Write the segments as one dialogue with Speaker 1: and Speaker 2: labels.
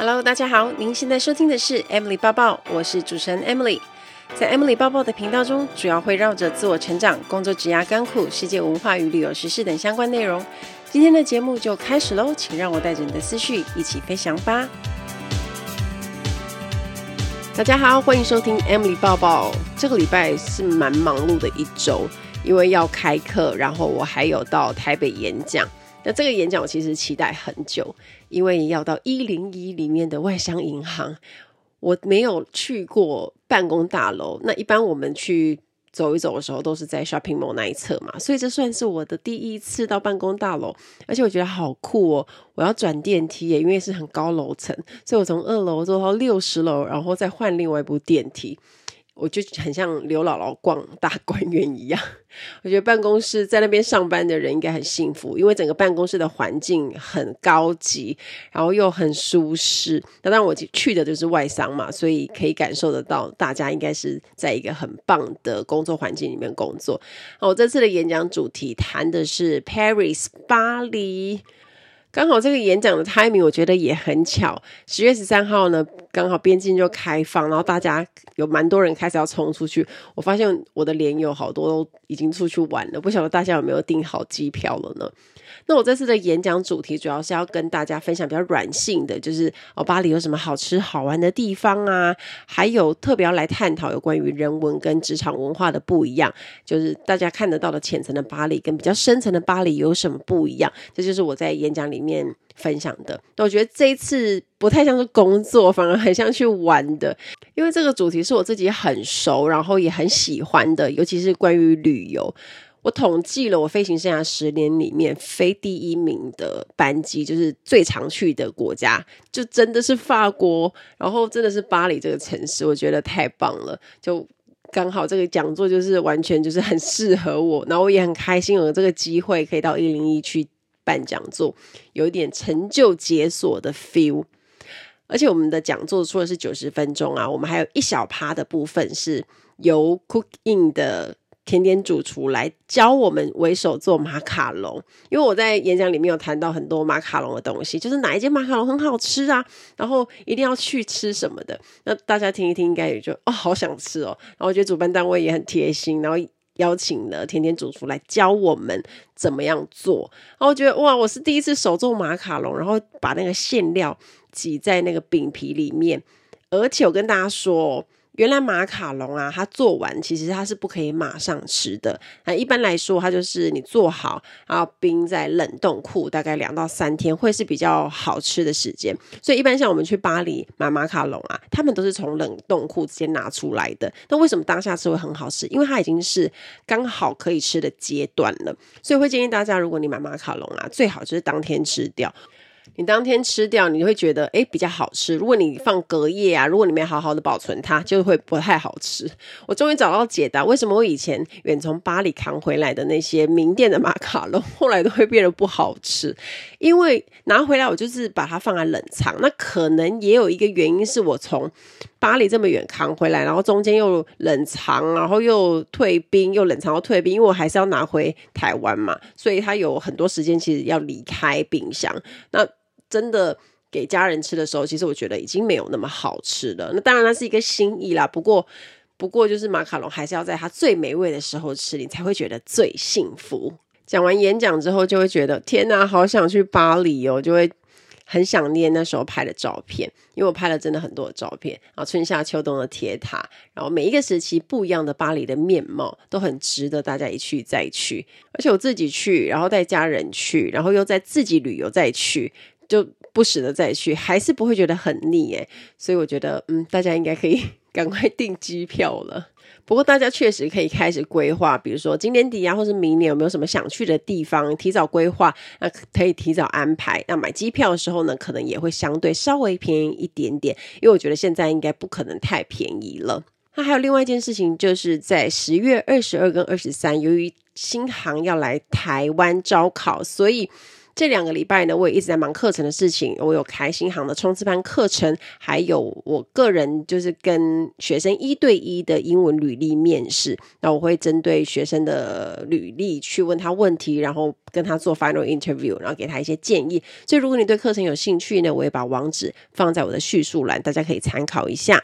Speaker 1: Hello，大家好，您现在收听的是 Emily 抱抱，我是主持人 Emily。在 Emily 抱抱的频道中，主要会绕着自我成长、工作、职涯、甘苦、世界文化与旅游时事等相关内容。今天的节目就开始喽，请让我带着你的思绪一起飞翔吧。大家好，欢迎收听 Emily 抱抱。这个礼拜是蛮忙碌的一周，因为要开课，然后我还有到台北演讲。那这个演讲我其实期待很久，因为要到一零一里面的外商银行，我没有去过办公大楼。那一般我们去走一走的时候，都是在 shopping mall 那一侧嘛，所以这算是我的第一次到办公大楼，而且我觉得好酷哦！我要转电梯耶，因为是很高楼层，所以我从二楼坐到六十楼，然后再换另外一部电梯。我就很像刘姥姥逛大观园一样，我觉得办公室在那边上班的人应该很幸福，因为整个办公室的环境很高级，然后又很舒适。那当然我去的就是外商嘛，所以可以感受得到大家应该是在一个很棒的工作环境里面工作。我这次的演讲主题谈的是 Paris 巴黎。刚好这个演讲的 timing 我觉得也很巧，十月十三号呢，刚好边境就开放，然后大家有蛮多人开始要冲出去。我发现我的连友好多都已经出去玩了，不晓得大家有没有订好机票了呢？那我这次的演讲主题主要是要跟大家分享比较软性的，就是哦，巴黎有什么好吃好玩的地方啊？还有特别要来探讨有关于人文跟职场文化的不一样，就是大家看得到的浅层的巴黎跟比较深层的巴黎有什么不一样？这就是我在演讲里面分享的。那我觉得这一次不太像是工作，反而很像去玩的，因为这个主题是我自己很熟，然后也很喜欢的，尤其是关于旅游。我统计了我飞行生涯十年里面飞第一名的班机，就是最常去的国家，就真的是法国，然后真的是巴黎这个城市，我觉得太棒了。就刚好这个讲座就是完全就是很适合我，然后我也很开心有这个机会可以到一零一去办讲座，有一点成就解锁的 feel。而且我们的讲座说的是九十分钟啊，我们还有一小趴的部分是由 Cook In 的。甜点主厨来教我们为手做马卡龙，因为我在演讲里面有谈到很多马卡龙的东西，就是哪一间马卡龙很好吃啊，然后一定要去吃什么的。那大家听一听，应该也就哦，好想吃哦。然后我觉得主办单位也很贴心，然后邀请了甜点主厨来教我们怎么样做。然后我觉得哇，我是第一次手做马卡龙，然后把那个馅料挤在那个饼皮里面，而且我跟大家说。原来马卡龙啊，它做完其实它是不可以马上吃的。那一般来说，它就是你做好，然后冰在冷冻库，大概两到三天会是比较好吃的时间。所以一般像我们去巴黎买马卡龙啊，他们都是从冷冻库直接拿出来的。那为什么当下吃会很好吃？因为它已经是刚好可以吃的阶段了。所以会建议大家，如果你买马卡龙啊，最好就是当天吃掉。你当天吃掉，你会觉得诶比较好吃。如果你放隔夜啊，如果你没好好的保存它，就会不太好吃。我终于找到解答，为什么我以前远从巴黎扛回来的那些名店的马卡龙，后来都会变得不好吃？因为拿回来我就是把它放在冷藏。那可能也有一个原因是我从巴黎这么远扛回来，然后中间又冷藏，然后又退冰，又冷藏又退冰，因为我还是要拿回台湾嘛，所以它有很多时间其实要离开冰箱。那真的给家人吃的时候，其实我觉得已经没有那么好吃了。那当然，它是一个心意啦。不过，不过就是马卡龙还是要在它最美味的时候吃，你才会觉得最幸福。讲完演讲之后，就会觉得天哪，好想去巴黎哦，就会很想念那时候拍的照片，因为我拍了真的很多的照片。然后春夏秋冬的铁塔，然后每一个时期不一样的巴黎的面貌，都很值得大家一去再去。而且我自己去，然后带家人去，然后又再自己旅游再去。就不时的再去，还是不会觉得很腻诶，所以我觉得，嗯，大家应该可以 赶快订机票了。不过大家确实可以开始规划，比如说今年底啊，或是明年有没有什么想去的地方，提早规划，那可以提早安排。那买机票的时候呢，可能也会相对稍微便宜一点点，因为我觉得现在应该不可能太便宜了。那还有另外一件事情，就是在十月二十二跟二十三，由于新航要来台湾招考，所以。这两个礼拜呢，我也一直在忙课程的事情。我有开新航的冲刺班课程，还有我个人就是跟学生一对一的英文履历面试。那我会针对学生的履历去问他问题，然后跟他做 final interview，然后给他一些建议。所以如果你对课程有兴趣呢，我也把网址放在我的叙述栏，大家可以参考一下。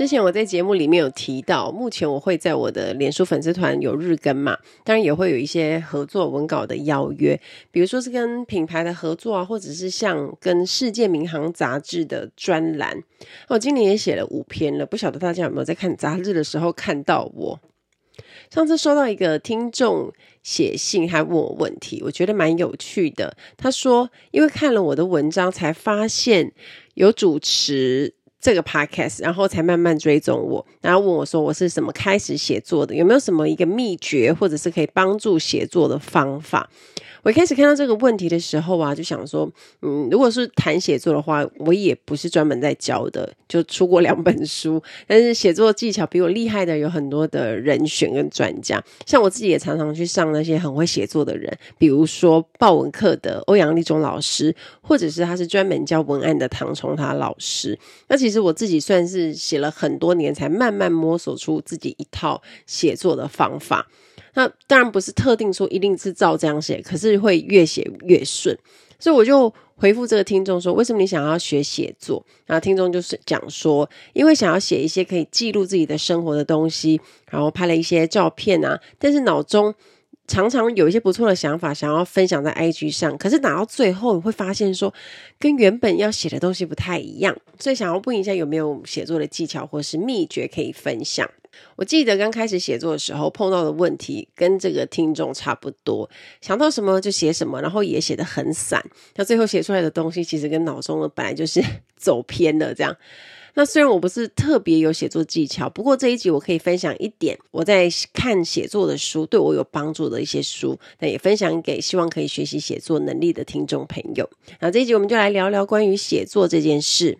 Speaker 1: 之前我在节目里面有提到，目前我会在我的脸书粉丝团有日更嘛，当然也会有一些合作文稿的邀约，比如说是跟品牌的合作啊，或者是像跟世界民航杂志的专栏。我今年也写了五篇了，不晓得大家有没有在看杂志的时候看到我？上次收到一个听众写信，还问我问题，我觉得蛮有趣的。他说，因为看了我的文章，才发现有主持。这个 podcast，然后才慢慢追踪我，然后问我说我是什么开始写作的，有没有什么一个秘诀，或者是可以帮助写作的方法？我一开始看到这个问题的时候啊，就想说，嗯，如果是谈写作的话，我也不是专门在教的，就出过两本书，但是写作技巧比我厉害的有很多的人选跟专家，像我自己也常常去上那些很会写作的人，比如说爆文课的欧阳立中老师，或者是他是专门教文案的唐崇他老师。那其实我自己算是写了很多年，才慢慢摸索出自己一套写作的方法。那当然不是特定说一定是照这样写，可是会越写越顺。所以我就回复这个听众说：“为什么你想要学写作？”然后听众就是讲说：“因为想要写一些可以记录自己的生活的东西，然后拍了一些照片啊，但是脑中常常有一些不错的想法，想要分享在 IG 上，可是打到最后你会发现说，跟原本要写的东西不太一样，所以想要问一下有没有写作的技巧或是秘诀可以分享。”我记得刚开始写作的时候碰到的问题跟这个听众差不多，想到什么就写什么，然后也写得很散，那最后写出来的东西其实跟脑中的本来就是 走偏了这样。那虽然我不是特别有写作技巧，不过这一集我可以分享一点我在看写作的书，对我有帮助的一些书，那也分享给希望可以学习写作能力的听众朋友。那这一集我们就来聊聊关于写作这件事。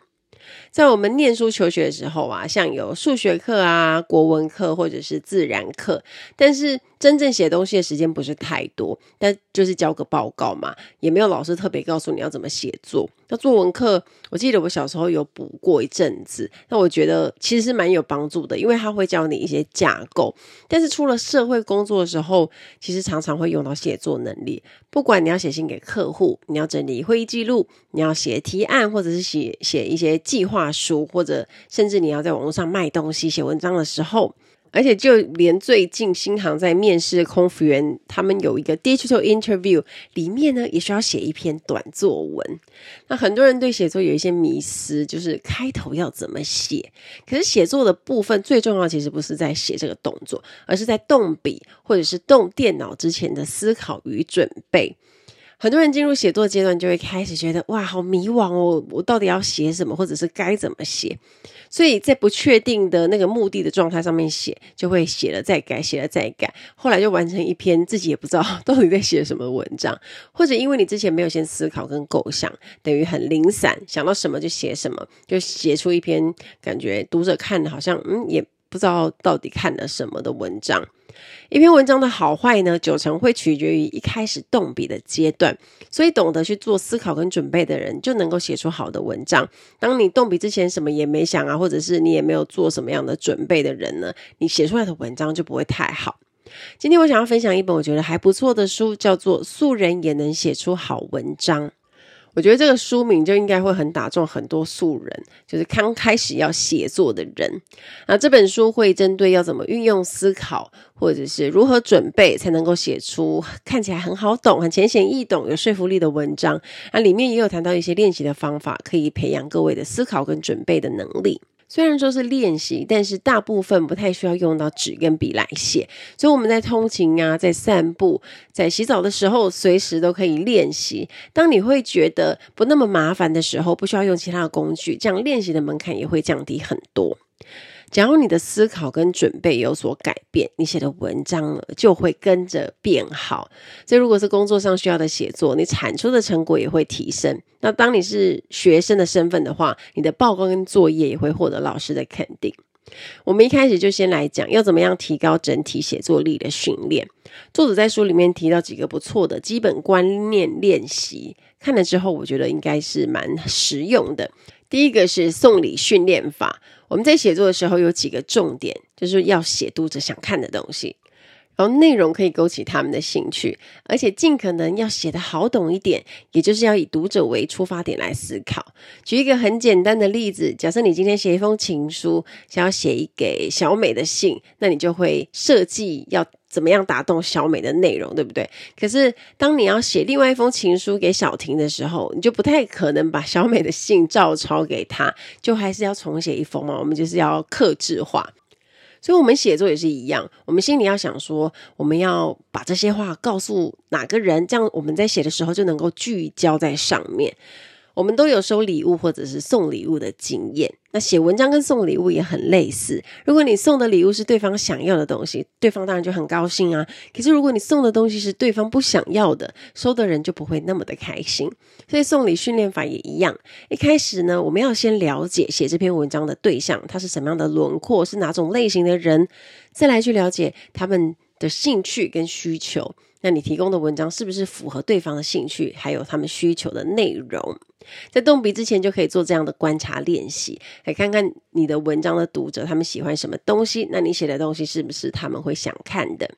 Speaker 1: 在我们念书求学的时候啊，像有数学课啊、国文课或者是自然课，但是真正写东西的时间不是太多，但就是交个报告嘛，也没有老师特别告诉你要怎么写作。那作文课，我记得我小时候有补过一阵子，那我觉得其实是蛮有帮助的，因为他会教你一些架构。但是出了社会工作的时候，其实常常会用到写作能力。不管你要写信给客户，你要整理会议记录，你要写提案，或者是写写一些计划书，或者甚至你要在网络上卖东西、写文章的时候。而且就连最近新航在面试空服员，他们有一个 digital interview，里面呢也需要写一篇短作文。那很多人对写作有一些迷思，就是开头要怎么写？可是写作的部分最重要，其实不是在写这个动作，而是在动笔或者是动电脑之前的思考与准备。很多人进入写作阶段，就会开始觉得哇，好迷惘哦，我到底要写什么，或者是该怎么写？所以在不确定的那个目的的状态上面写，就会写了再改，写了再改，后来就完成一篇自己也不知道到底在写什么文章，或者因为你之前没有先思考跟构想，等于很零散，想到什么就写什么，就写出一篇感觉读者看的好像嗯也不知道到底看了什么的文章。一篇文章的好坏呢，九成会取决于一开始动笔的阶段。所以，懂得去做思考跟准备的人，就能够写出好的文章。当你动笔之前什么也没想啊，或者是你也没有做什么样的准备的人呢，你写出来的文章就不会太好。今天我想要分享一本我觉得还不错的书，叫做《素人也能写出好文章》。我觉得这个书名就应该会很打中很多素人，就是刚开始要写作的人。那这本书会针对要怎么运用思考，或者是如何准备才能够写出看起来很好懂、很浅显易懂、有说服力的文章。那里面也有谈到一些练习的方法，可以培养各位的思考跟准备的能力。虽然说是练习，但是大部分不太需要用到纸跟笔来写，所以我们在通勤啊，在散步，在洗澡的时候，随时都可以练习。当你会觉得不那么麻烦的时候，不需要用其他的工具，这样练习的门槛也会降低很多。假如你的思考跟准备有所改变，你写的文章就会跟着变好。这如果是工作上需要的写作，你产出的成果也会提升。那当你是学生的身份的话，你的报告跟作业也会获得老师的肯定。我们一开始就先来讲要怎么样提高整体写作力的训练。作者在书里面提到几个不错的基本观念练习，看了之后我觉得应该是蛮实用的。第一个是送礼训练法，我们在写作的时候有几个重点，就是要写读者想看的东西。然后内容可以勾起他们的兴趣，而且尽可能要写得好懂一点，也就是要以读者为出发点来思考。举一个很简单的例子，假设你今天写一封情书，想要写一给小美的信，那你就会设计要怎么样打动小美的内容，对不对？可是当你要写另外一封情书给小婷的时候，你就不太可能把小美的信照抄给她，就还是要重写一封嘛。我们就是要克制化。所以，我们写作也是一样。我们心里要想说，我们要把这些话告诉哪个人，这样我们在写的时候就能够聚焦在上面。我们都有收礼物或者是送礼物的经验，那写文章跟送礼物也很类似。如果你送的礼物是对方想要的东西，对方当然就很高兴啊。可是如果你送的东西是对方不想要的，收的人就不会那么的开心。所以送礼训练法也一样。一开始呢，我们要先了解写这篇文章的对象，他是什么样的轮廓，是哪种类型的人，再来去了解他们的兴趣跟需求。那你提供的文章是不是符合对方的兴趣，还有他们需求的内容？在动笔之前就可以做这样的观察练习，来看看你的文章的读者他们喜欢什么东西，那你写的东西是不是他们会想看的？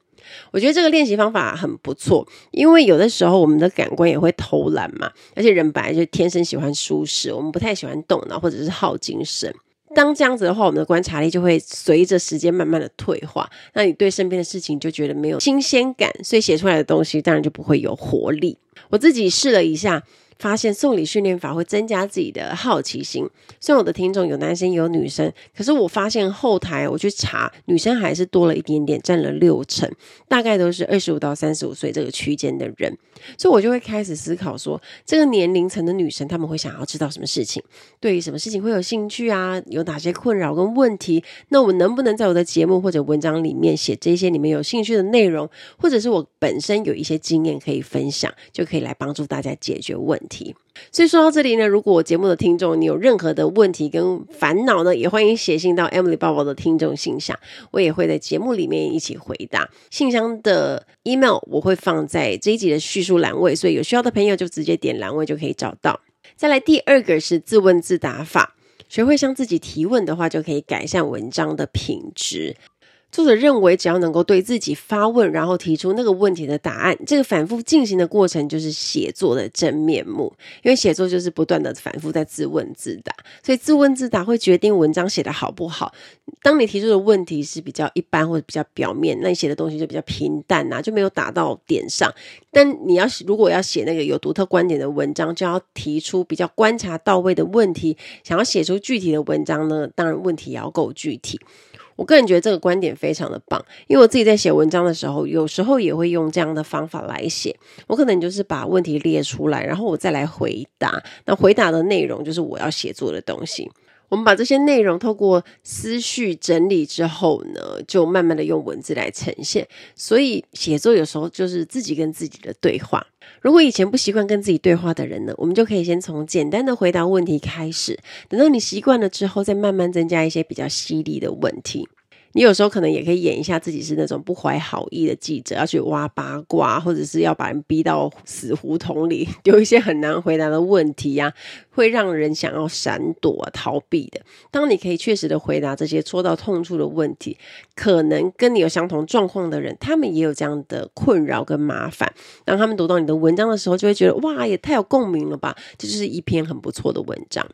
Speaker 1: 我觉得这个练习方法很不错，因为有的时候我们的感官也会偷懒嘛，而且人本来就天生喜欢舒适，我们不太喜欢动脑或者是耗精神。当这样子的话，我们的观察力就会随着时间慢慢的退化。那你对身边的事情就觉得没有新鲜感，所以写出来的东西当然就不会有活力。我自己试了一下。发现送礼训练法会增加自己的好奇心。虽然我的听众有男生有女生，可是我发现后台我去查，女生还是多了一点点，占了六成，大概都是二十五到三十五岁这个区间的人。所以我就会开始思考说，这个年龄层的女生，她们会想要知道什么事情，对于什么事情会有兴趣啊？有哪些困扰跟问题？那我能不能在我的节目或者文章里面写这些你们有兴趣的内容，或者是我本身有一些经验可以分享，就可以来帮助大家解决问题。所以说到这里呢，如果我节目的听众你有任何的问题跟烦恼呢，也欢迎写信到 Emily 报报的听众信箱，我也会在节目里面一起回答。信箱的 email 我会放在这一集的叙述栏位，所以有需要的朋友就直接点栏位就可以找到。再来第二个是自问自答法，学会向自己提问的话，就可以改善文章的品质。作者认为，只要能够对自己发问，然后提出那个问题的答案，这个反复进行的过程就是写作的真面目。因为写作就是不断的反复在自问自答，所以自问自答会决定文章写得好不好。当你提出的问题是比较一般或者比较表面，那你写的东西就比较平淡呐、啊，就没有打到点上。但你要如果要写那个有独特观点的文章，就要提出比较观察到位的问题。想要写出具体的文章呢，当然问题也要够具体。我个人觉得这个观点非常的棒，因为我自己在写文章的时候，有时候也会用这样的方法来写。我可能就是把问题列出来，然后我再来回答。那回答的内容就是我要写作的东西。我们把这些内容透过思绪整理之后呢，就慢慢的用文字来呈现。所以写作有时候就是自己跟自己的对话。如果以前不习惯跟自己对话的人呢，我们就可以先从简单的回答问题开始，等到你习惯了之后，再慢慢增加一些比较犀利的问题。你有时候可能也可以演一下自己是那种不怀好意的记者，要去挖八卦，或者是要把人逼到死胡同里，丢一些很难回答的问题呀、啊，会让人想要闪躲、逃避的。当你可以确实的回答这些戳到痛处的问题，可能跟你有相同状况的人，他们也有这样的困扰跟麻烦。当他们读到你的文章的时候，就会觉得哇，也太有共鸣了吧！这就是一篇很不错的文章。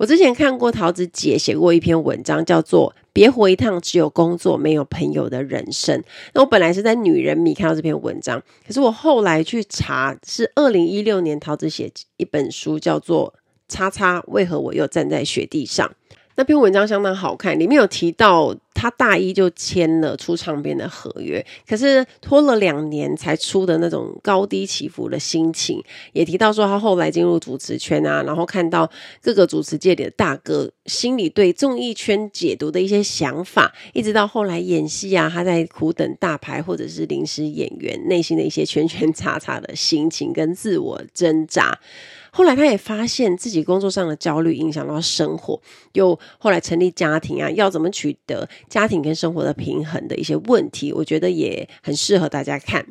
Speaker 1: 我之前看过桃子姐写过一篇文章，叫做《别活一趟只有工作没有朋友的人生》。那我本来是在女人迷看到这篇文章，可是我后来去查，是二零一六年桃子写一本书，叫做《叉叉为何我又站在雪地上》。那篇文章相当好看，里面有提到他大一就签了出唱片的合约，可是拖了两年才出的那种高低起伏的心情，也提到说他后来进入主持圈啊，然后看到各个主持界里的大哥心里对综艺圈解读的一些想法，一直到后来演戏啊，他在苦等大牌或者是临时演员，内心的一些圈圈叉叉的心情跟自我挣扎。后来他也发现自己工作上的焦虑影响到生活，又后来成立家庭啊，要怎么取得家庭跟生活的平衡的一些问题，我觉得也很适合大家看。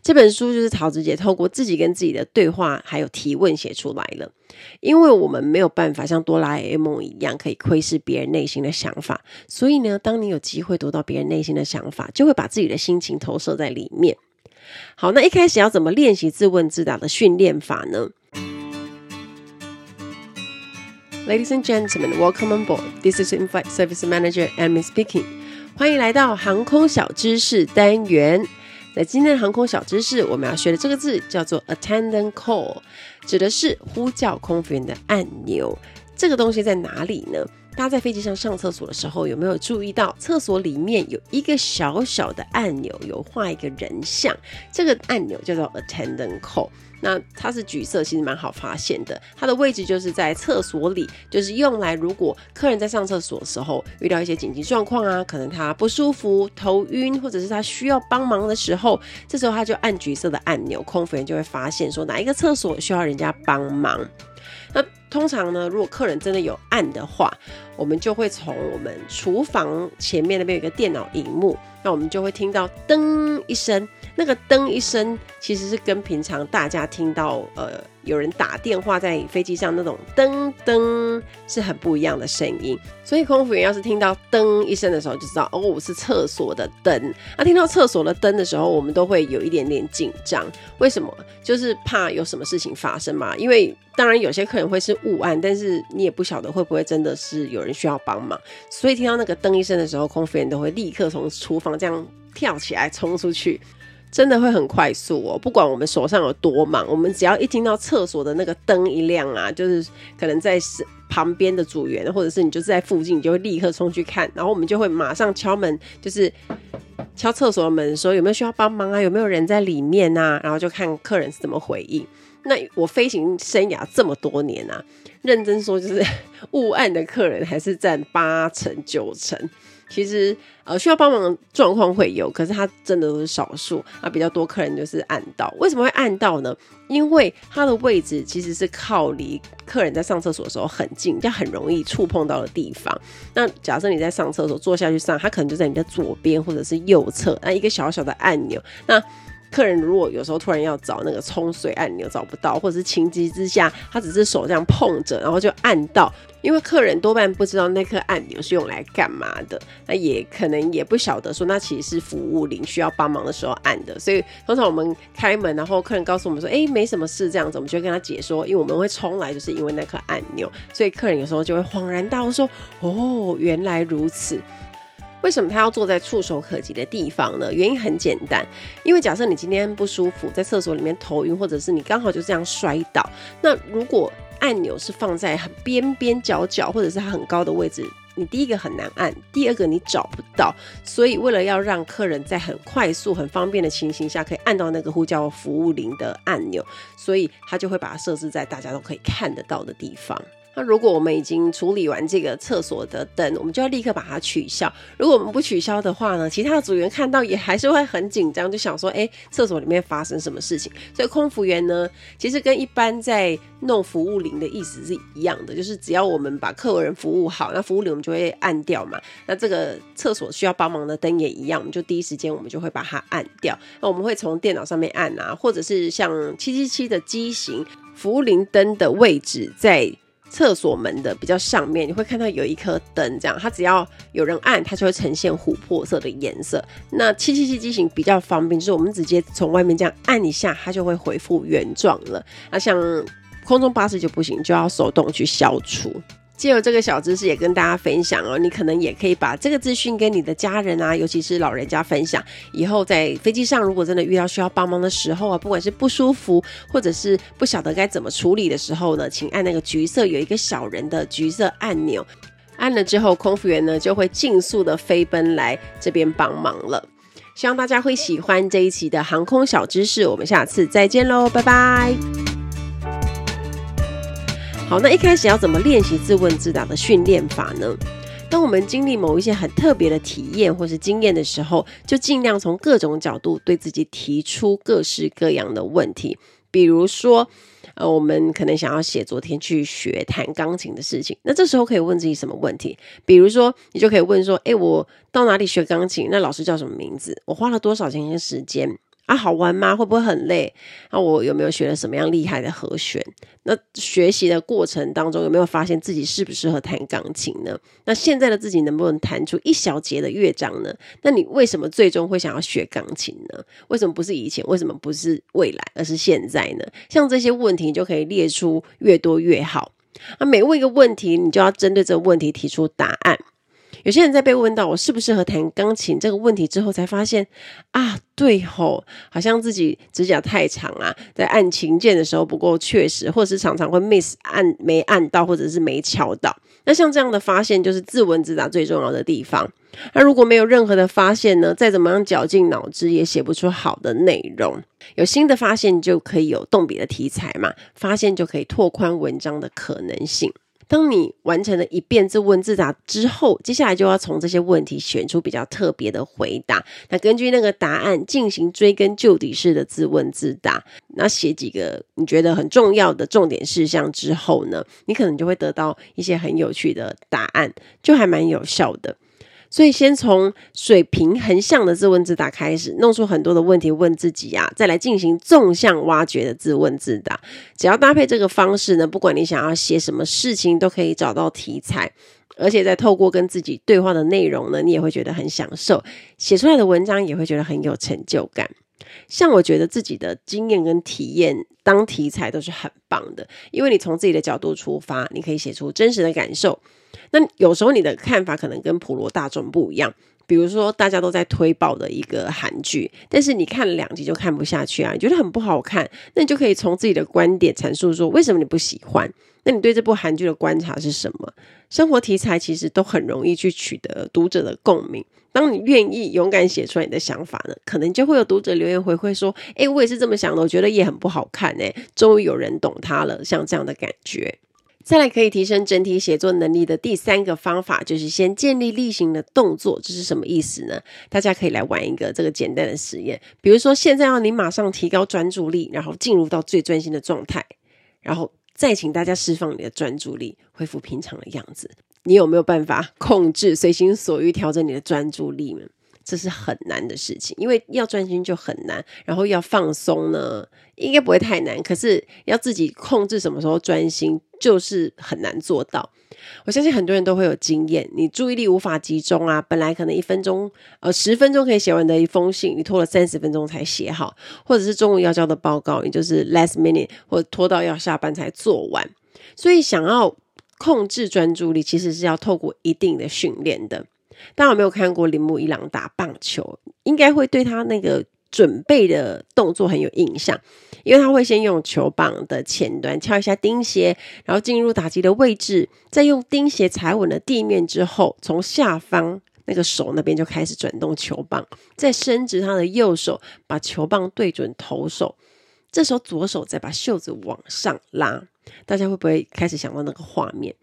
Speaker 1: 这本书就是桃子姐透过自己跟自己的对话还有提问写出来了。因为我们没有办法像哆啦 A 梦一样可以窥视别人内心的想法，所以呢，当你有机会读到别人内心的想法，就会把自己的心情投射在里面。好，那一开始要怎么练习自问自答的训练法呢？Ladies and gentlemen, welcome on board. This is infight Service Manager Amy speaking. 欢迎来到航空小知识单元。在今天的航空小知识，我们要学的这个字叫做 attendant call，指的是呼叫空服员的按钮。这个东西在哪里呢？大家在飞机上上厕所的时候，有没有注意到厕所里面有一个小小的按钮，有画一个人像？这个按钮叫做 attendant call。那它是橘色，其实蛮好发现的。它的位置就是在厕所里，就是用来如果客人在上厕所的时候遇到一些紧急状况啊，可能他不舒服、头晕，或者是他需要帮忙的时候，这时候他就按橘色的按钮，空服员就会发现说哪一个厕所需要人家帮忙。通常呢，如果客人真的有按的话，我们就会从我们厨房前面那边有一个电脑荧幕，那我们就会听到噔一声。那个噔一声，其实是跟平常大家听到呃有人打电话在飞机上那种噔噔是很不一样的声音。所以空服员要是听到噔一声的时候，就知道哦是厕所的灯。啊、听到厕所的灯的时候，我们都会有一点点紧张。为什么？就是怕有什么事情发生嘛。因为当然有些客人会是误按，但是你也不晓得会不会真的是有人需要帮忙。所以听到那个噔一声的时候，空服员都会立刻从厨房这样跳起来冲出去。真的会很快速哦，不管我们手上有多忙，我们只要一听到厕所的那个灯一亮啊，就是可能在旁边的组员，或者是你就是在附近，你就会立刻冲去看，然后我们就会马上敲门，就是敲厕所的门，说有没有需要帮忙啊，有没有人在里面啊，然后就看客人是怎么回应。那我飞行生涯这么多年啊，认真说就是 误按的客人还是占八成九成。其实，呃，需要帮忙状况会有，可是它真的都是少数啊。比较多客人就是按到，为什么会按到呢？因为它的位置其实是靠离客人在上厕所的时候很近，就很容易触碰到的地方。那假设你在上厕所坐下去上，它可能就在你的左边或者是右侧，那一个小小的按钮，那。客人如果有时候突然要找那个冲水按钮找不到，或者是情急之下，他只是手这样碰着，然后就按到，因为客人多半不知道那颗按钮是用来干嘛的，那也可能也不晓得说那其实是服务铃需要帮忙的时候按的，所以通常我们开门，然后客人告诉我们说，哎，没什么事这样子，我们就会跟他解说，因为我们会冲来就是因为那颗按钮，所以客人有时候就会恍然大悟说，哦，原来如此。为什么他要坐在触手可及的地方呢？原因很简单，因为假设你今天不舒服，在厕所里面头晕，或者是你刚好就这样摔倒，那如果按钮是放在很边边角角，或者是它很高的位置，你第一个很难按，第二个你找不到。所以为了要让客人在很快速、很方便的情形下可以按到那个呼叫服务铃的按钮，所以他就会把它设置在大家都可以看得到的地方。那如果我们已经处理完这个厕所的灯，我们就要立刻把它取消。如果我们不取消的话呢，其他的组员看到也还是会很紧张，就想说：哎，厕所里面发生什么事情？所以空服员呢，其实跟一般在弄服务铃的意思是一样的，就是只要我们把客人服务好，那服务铃我们就会按掉嘛。那这个厕所需要帮忙的灯也一样，我们就第一时间我们就会把它按掉。那我们会从电脑上面按啊，或者是像七七七的机型服务铃灯的位置在。厕所门的比较上面，你会看到有一颗灯，这样它只要有人按，它就会呈现琥珀色的颜色。那七七七机型比较方便，就是我们直接从外面这样按一下，它就会恢复原状了。那像空中巴士就不行，就要手动去消除。借由这个小知识也跟大家分享哦，你可能也可以把这个资讯跟你的家人啊，尤其是老人家分享。以后在飞机上，如果真的遇到需要帮忙的时候啊，不管是不舒服，或者是不晓得该怎么处理的时候呢，请按那个橘色有一个小人的橘色按钮。按了之后，空服员呢就会尽速的飞奔来这边帮忙了。希望大家会喜欢这一期的航空小知识，我们下次再见喽，拜拜。好，那一开始要怎么练习自问自答的训练法呢？当我们经历某一些很特别的体验或是经验的时候，就尽量从各种角度对自己提出各式各样的问题，比如说。呃，我们可能想要写昨天去学弹钢琴的事情，那这时候可以问自己什么问题？比如说，你就可以问说：诶，我到哪里学钢琴？那老师叫什么名字？我花了多少钱跟时间？啊，好玩吗？会不会很累？那、啊、我有没有学了什么样厉害的和弦？那学习的过程当中有没有发现自己适不适合弹钢琴呢？那现在的自己能不能弹出一小节的乐章呢？那你为什么最终会想要学钢琴呢？为什么不是以前？为什么不是未来，而是现在呢？像这些问题，你就可以列出越多越好。啊，每问一个问题，你就要针对这个问题提出答案。有些人在被问到我适不适合弹钢琴这个问题之后，才发现啊，对吼，好像自己指甲太长啊，在按琴键的时候不够确实，或者是常常会 miss 按没按到，或者是没敲到。那像这样的发现，就是自问自答最重要的地方。那如果没有任何的发现呢，再怎么样绞尽脑汁也写不出好的内容。有新的发现就可以有动笔的题材嘛，发现就可以拓宽文章的可能性。当你完成了一遍自问自答之后，接下来就要从这些问题选出比较特别的回答。那根据那个答案进行追根究底式的自问自答。那写几个你觉得很重要的重点事项之后呢，你可能就会得到一些很有趣的答案，就还蛮有效的。所以，先从水平横向的自问自答开始，弄出很多的问题问自己啊，再来进行纵向挖掘的自问自答。只要搭配这个方式呢，不管你想要写什么事情，都可以找到题材，而且在透过跟自己对话的内容呢，你也会觉得很享受，写出来的文章也会觉得很有成就感。像我觉得自己的经验跟体验当题材都是很棒的，因为你从自己的角度出发，你可以写出真实的感受。那有时候你的看法可能跟普罗大众不一样，比如说大家都在推爆的一个韩剧，但是你看了两集就看不下去啊，你觉得很不好看，那你就可以从自己的观点阐述说为什么你不喜欢。那你对这部韩剧的观察是什么？生活题材其实都很容易去取得读者的共鸣。当你愿意勇敢写出来你的想法呢，可能就会有读者留言回馈说：“诶，我也是这么想的，我觉得也很不好看诶，终于有人懂他了。”像这样的感觉。再来可以提升整体写作能力的第三个方法，就是先建立例行的动作。这是什么意思呢？大家可以来玩一个这个简单的实验。比如说，现在要你马上提高专注力，然后进入到最专心的状态，然后再请大家释放你的专注力，恢复平常的样子。你有没有办法控制、随心所欲调整你的专注力呢？这是很难的事情，因为要专心就很难，然后要放松呢，应该不会太难。可是要自己控制什么时候专心，就是很难做到。我相信很多人都会有经验，你注意力无法集中啊，本来可能一分钟、呃十分钟可以写完的一封信，你拖了三十分钟才写好，或者是中午要交的报告，也就是 last minute 或者拖到要下班才做完。所以想要控制专注力，其实是要透过一定的训练的。大家有没有看过铃木一郎打棒球？应该会对他那个准备的动作很有印象，因为他会先用球棒的前端敲一下钉鞋，然后进入打击的位置，再用钉鞋踩稳了地面之后，从下方那个手那边就开始转动球棒，再伸直他的右手，把球棒对准投手，这时候左手再把袖子往上拉。大家会不会开始想到那个画面？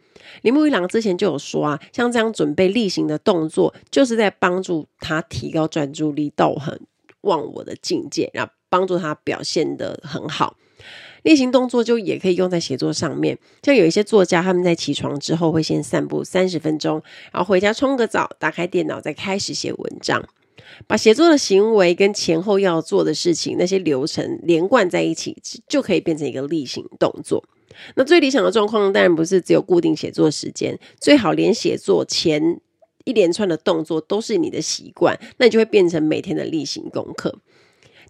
Speaker 1: 铃木一郎之前就有说啊，像这样准备例行的动作，就是在帮助他提高专注力到很忘我的境界，然后帮助他表现得很好。例行动作就也可以用在写作上面，像有一些作家，他们在起床之后会先散步三十分钟，然后回家冲个澡，打开电脑再开始写文章，把写作的行为跟前后要做的事情那些流程连贯在一起，就可以变成一个例行动作。那最理想的状况当然不是只有固定写作时间，最好连写作前一连串的动作都是你的习惯，那你就会变成每天的例行功课。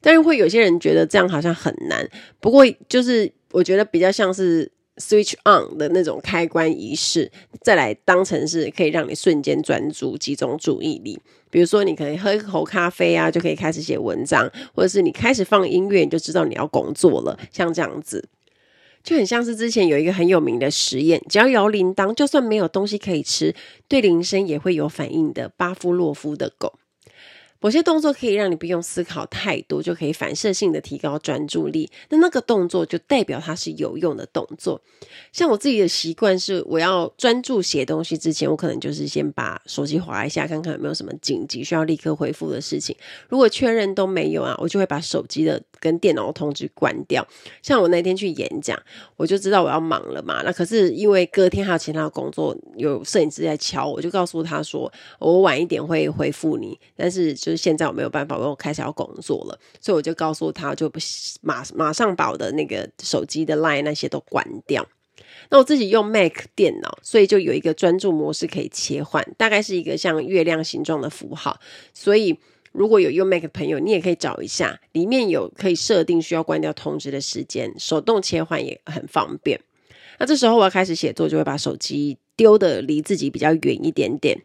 Speaker 1: 但是会有些人觉得这样好像很难，不过就是我觉得比较像是 switch on 的那种开关仪式，再来当成是可以让你瞬间专注、集中注意力。比如说，你可以喝一口咖啡啊，就可以开始写文章，或者是你开始放音乐，你就知道你要工作了，像这样子。就很像是之前有一个很有名的实验，只要摇铃铛，就算没有东西可以吃，对铃声也会有反应的巴夫洛夫的狗。某些动作可以让你不用思考太多，就可以反射性的提高专注力。那那个动作就代表它是有用的动作。像我自己的习惯是，我要专注写东西之前，我可能就是先把手机划一下，看看有没有什么紧急需要立刻回复的事情。如果确认都没有啊，我就会把手机的跟电脑的通知关掉。像我那天去演讲，我就知道我要忙了嘛。那可是因为隔天还有其他的工作，有摄影师在敲我，就告诉他说我晚一点会回复你，但是就。现在我没有办法，我开始要工作了，所以我就告诉他，就不马马上把我的那个手机的 line 那些都关掉。那我自己用 Mac 电脑，所以就有一个专注模式可以切换，大概是一个像月亮形状的符号。所以如果有用 Mac 的朋友，你也可以找一下，里面有可以设定需要关掉通知的时间，手动切换也很方便。那这时候我要开始写作，就会把手机丢的离自己比较远一点点。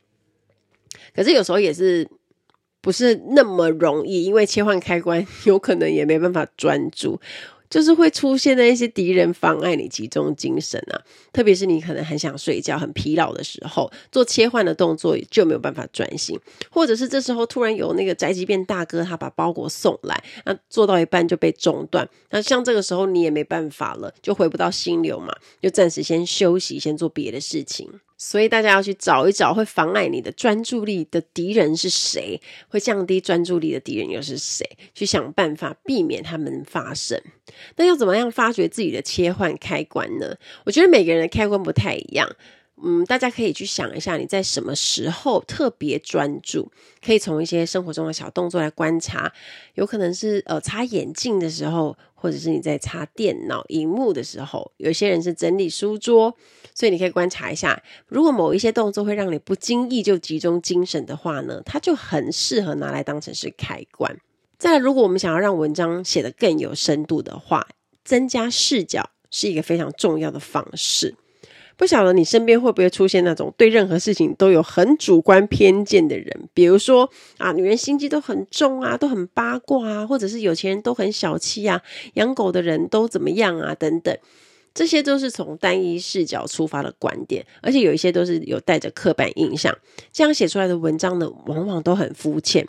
Speaker 1: 可是有时候也是。不是那么容易，因为切换开关 有可能也没办法专注，就是会出现的一些敌人妨碍你集中精神啊。特别是你可能很想睡觉、很疲劳的时候，做切换的动作就没有办法专心，或者是这时候突然有那个宅急便大哥他把包裹送来，那做到一半就被中断，那像这个时候你也没办法了，就回不到心流嘛，就暂时先休息，先做别的事情。所以大家要去找一找会妨碍你的专注力的敌人是谁，会降低专注力的敌人又是谁？去想办法避免他们发生。那要怎么样发掘自己的切换开关呢？我觉得每个人的开关不太一样。嗯，大家可以去想一下，你在什么时候特别专注？可以从一些生活中的小动作来观察，有可能是呃擦眼镜的时候，或者是你在擦电脑荧幕的时候。有些人是整理书桌，所以你可以观察一下，如果某一些动作会让你不经意就集中精神的话呢，它就很适合拿来当成是开关。再来，如果我们想要让文章写得更有深度的话，增加视角是一个非常重要的方式。不晓得你身边会不会出现那种对任何事情都有很主观偏见的人，比如说啊，女人心机都很重啊，都很八卦啊，或者是有钱人都很小气啊，养狗的人都怎么样啊，等等，这些都是从单一视角出发的观点，而且有一些都是有带着刻板印象，这样写出来的文章呢，往往都很肤浅。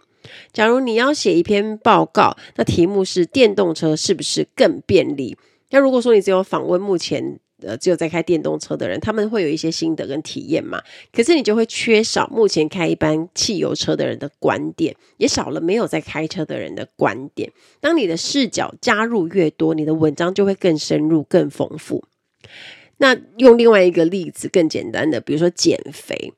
Speaker 1: 假如你要写一篇报告，那题目是电动车是不是更便利？那如果说你只有访问目前。呃，只有在开电动车的人，他们会有一些心得跟体验嘛。可是你就会缺少目前开一般汽油车的人的观点，也少了没有在开车的人的观点。当你的视角加入越多，你的文章就会更深入、更丰富。那用另外一个例子，更简单的，比如说减肥。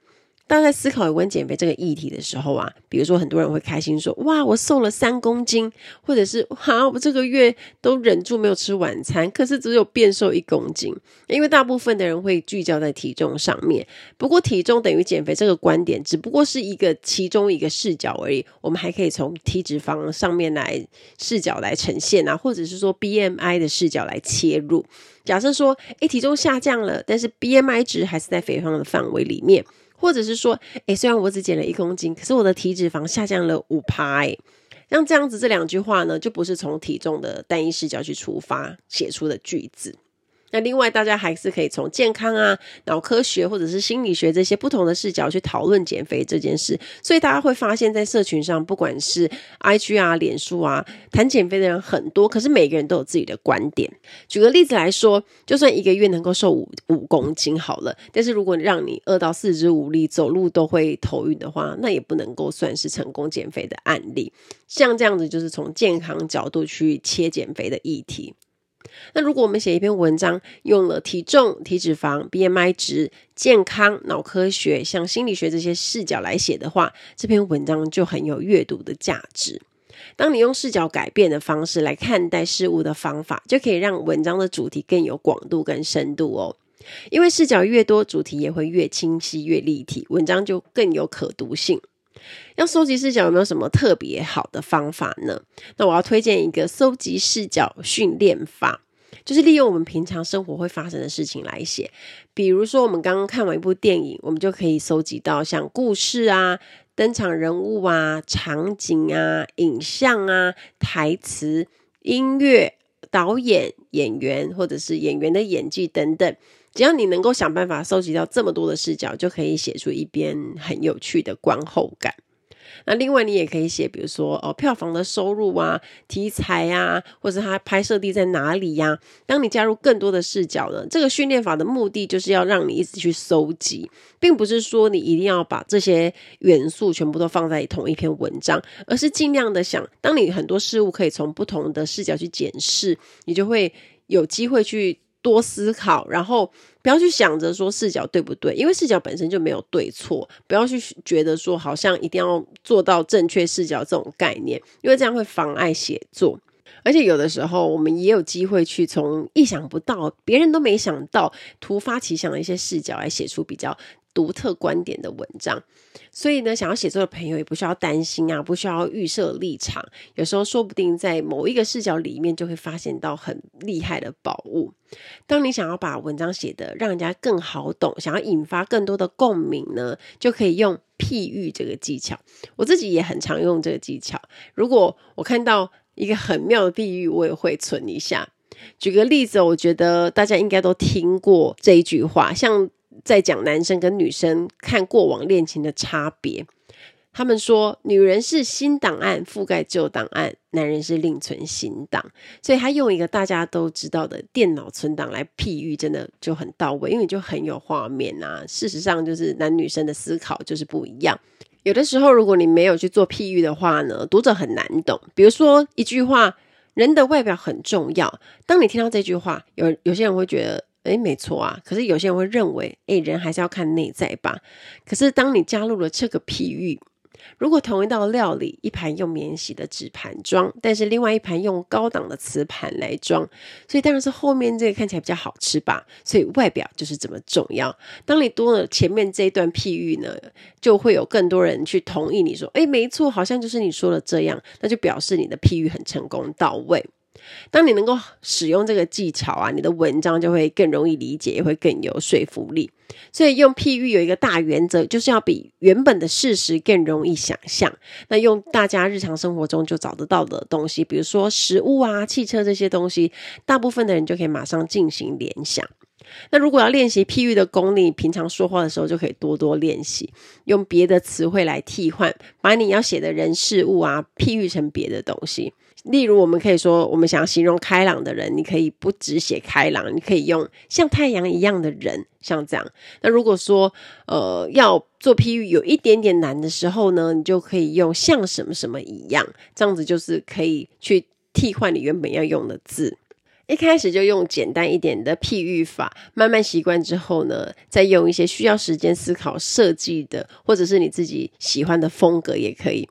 Speaker 1: 当在思考有关减肥这个议题的时候啊，比如说很多人会开心说：“哇，我瘦了三公斤。”或者是“哈，我这个月都忍住没有吃晚餐，可是只有变瘦一公斤。”因为大部分的人会聚焦在体重上面。不过，体重等于减肥这个观点只不过是一个其中一个视角而已。我们还可以从体脂肪上面来视角来呈现啊，或者是说 BMI 的视角来切入。假设说，诶，体重下降了，但是 BMI 值还是在肥胖的范围里面。或者是说，诶，虽然我只减了一公斤，可是我的体脂肪下降了五趴，诶，像这样子这两句话呢，就不是从体重的单一视角去出发写出的句子。那另外，大家还是可以从健康啊、脑科学或者是心理学这些不同的视角去讨论减肥这件事。所以大家会发现，在社群上，不管是 IG 啊、脸书啊，谈减肥的人很多，可是每个人都有自己的观点。举个例子来说，就算一个月能够瘦五五公斤好了，但是如果让你饿到四肢无力、走路都会头晕的话，那也不能够算是成功减肥的案例。像这样子，就是从健康角度去切减肥的议题。那如果我们写一篇文章，用了体重、体脂肪、BMI 值、健康、脑科学、像心理学这些视角来写的话，这篇文章就很有阅读的价值。当你用视角改变的方式来看待事物的方法，就可以让文章的主题更有广度跟深度哦。因为视角越多，主题也会越清晰、越立体，文章就更有可读性。要搜集视角有没有什么特别好的方法呢？那我要推荐一个搜集视角训练法，就是利用我们平常生活会发生的事情来写。比如说，我们刚刚看完一部电影，我们就可以搜集到像故事啊、登场人物啊、场景啊、影像啊、台词、音乐、导演、演员或者是演员的演技等等。只要你能够想办法收集到这么多的视角，就可以写出一篇很有趣的观后感。那另外，你也可以写，比如说哦，票房的收入啊，题材啊，或者它拍摄地在哪里呀？当你加入更多的视角呢，这个训练法的目的就是要让你一直去搜集，并不是说你一定要把这些元素全部都放在同一篇文章，而是尽量的想，当你很多事物可以从不同的视角去检视，你就会有机会去。多思考，然后不要去想着说视角对不对，因为视角本身就没有对错。不要去觉得说好像一定要做到正确视角这种概念，因为这样会妨碍写作。而且有的时候，我们也有机会去从意想不到、别人都没想到、突发奇想的一些视角来写出比较独特观点的文章。所以呢，想要写作的朋友也不需要担心啊，不需要预设立场。有时候说不定在某一个视角里面，就会发现到很厉害的宝物。当你想要把文章写得让人家更好懂，想要引发更多的共鸣呢，就可以用譬喻这个技巧。我自己也很常用这个技巧。如果我看到一个很妙的譬喻，我也会存一下。举个例子，我觉得大家应该都听过这一句话，像在讲男生跟女生看过往恋情的差别。他们说，女人是新档案覆盖旧档案，男人是另存新档。所以他用一个大家都知道的电脑存档来譬喻，真的就很到位，因为就很有画面啊。事实上，就是男女生的思考就是不一样。有的时候，如果你没有去做譬喻的话呢，读者很难懂。比如说一句话，人的外表很重要。当你听到这句话，有有些人会觉得，诶，没错啊。可是有些人会认为，诶，人还是要看内在吧。可是当你加入了这个譬喻，如果同一道料理，一盘用免洗的纸盘装，但是另外一盘用高档的瓷盘来装，所以当然是后面这个看起来比较好吃吧。所以外表就是这么重要。当你多了前面这一段譬喻呢，就会有更多人去同意你说，诶，没错，好像就是你说的这样，那就表示你的譬喻很成功到位。当你能够使用这个技巧啊，你的文章就会更容易理解，也会更有说服力。所以用譬喻有一个大原则，就是要比原本的事实更容易想象。那用大家日常生活中就找得到的东西，比如说食物啊、汽车这些东西，大部分的人就可以马上进行联想。那如果要练习譬喻的功力，平常说话的时候就可以多多练习，用别的词汇来替换，把你要写的人事物啊譬喻成别的东西。例如，我们可以说，我们想要形容开朗的人，你可以不只写开朗，你可以用像太阳一样的人，像这样。那如果说，呃，要做譬喻有一点点难的时候呢，你就可以用像什么什么一样，这样子就是可以去替换你原本要用的字。一开始就用简单一点的譬喻法，慢慢习惯之后呢，再用一些需要时间思考设计的，或者是你自己喜欢的风格也可以。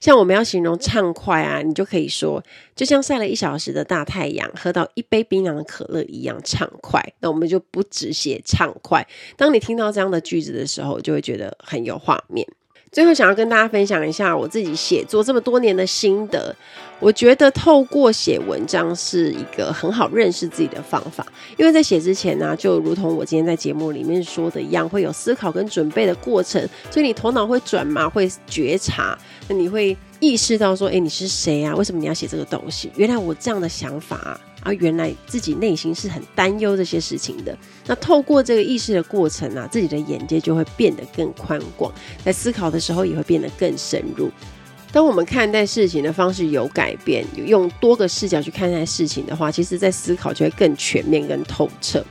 Speaker 1: 像我们要形容畅快啊，你就可以说，就像晒了一小时的大太阳，喝到一杯冰凉的可乐一样畅快。那我们就不只写畅快。当你听到这样的句子的时候，就会觉得很有画面。最后想要跟大家分享一下我自己写作这么多年的心得。我觉得透过写文章是一个很好认识自己的方法，因为在写之前呢、就如同我今天在节目里面说的一样，会有思考跟准备的过程，所以你头脑会转嘛，会觉察，那你会意识到说，哎，你是谁啊？为什么你要写这个东西？原来我这样的想法啊，啊，原来自己内心是很担忧这些事情的。那透过这个意识的过程啊，自己的眼界就会变得更宽广，在思考的时候也会变得更深入。当我们看待事情的方式有改变，用多个视角去看待事情的话，其实在思考就会更全面、更透彻。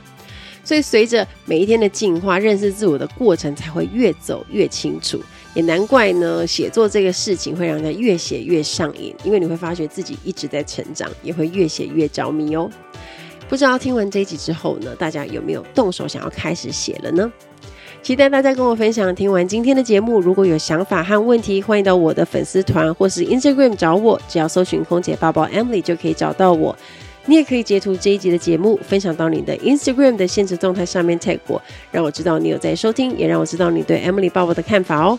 Speaker 1: 所以，随着每一天的进化，认识自我的过程才会越走越清楚。也难怪呢，写作这个事情会让人越写越上瘾，因为你会发觉自己一直在成长，也会越写越着迷哦。不知道听完这一集之后呢，大家有没有动手想要开始写了呢？期待大家跟我分享。听完今天的节目，如果有想法和问题，欢迎到我的粉丝团或是 Instagram 找我，只要搜寻“空姐抱抱 Emily” 就可以找到我。你也可以截图这一集的节目，分享到你的 Instagram 的限时动态上面 tag 我，让我知道你有在收听，也让我知道你对 Emily 抱抱的看法哦。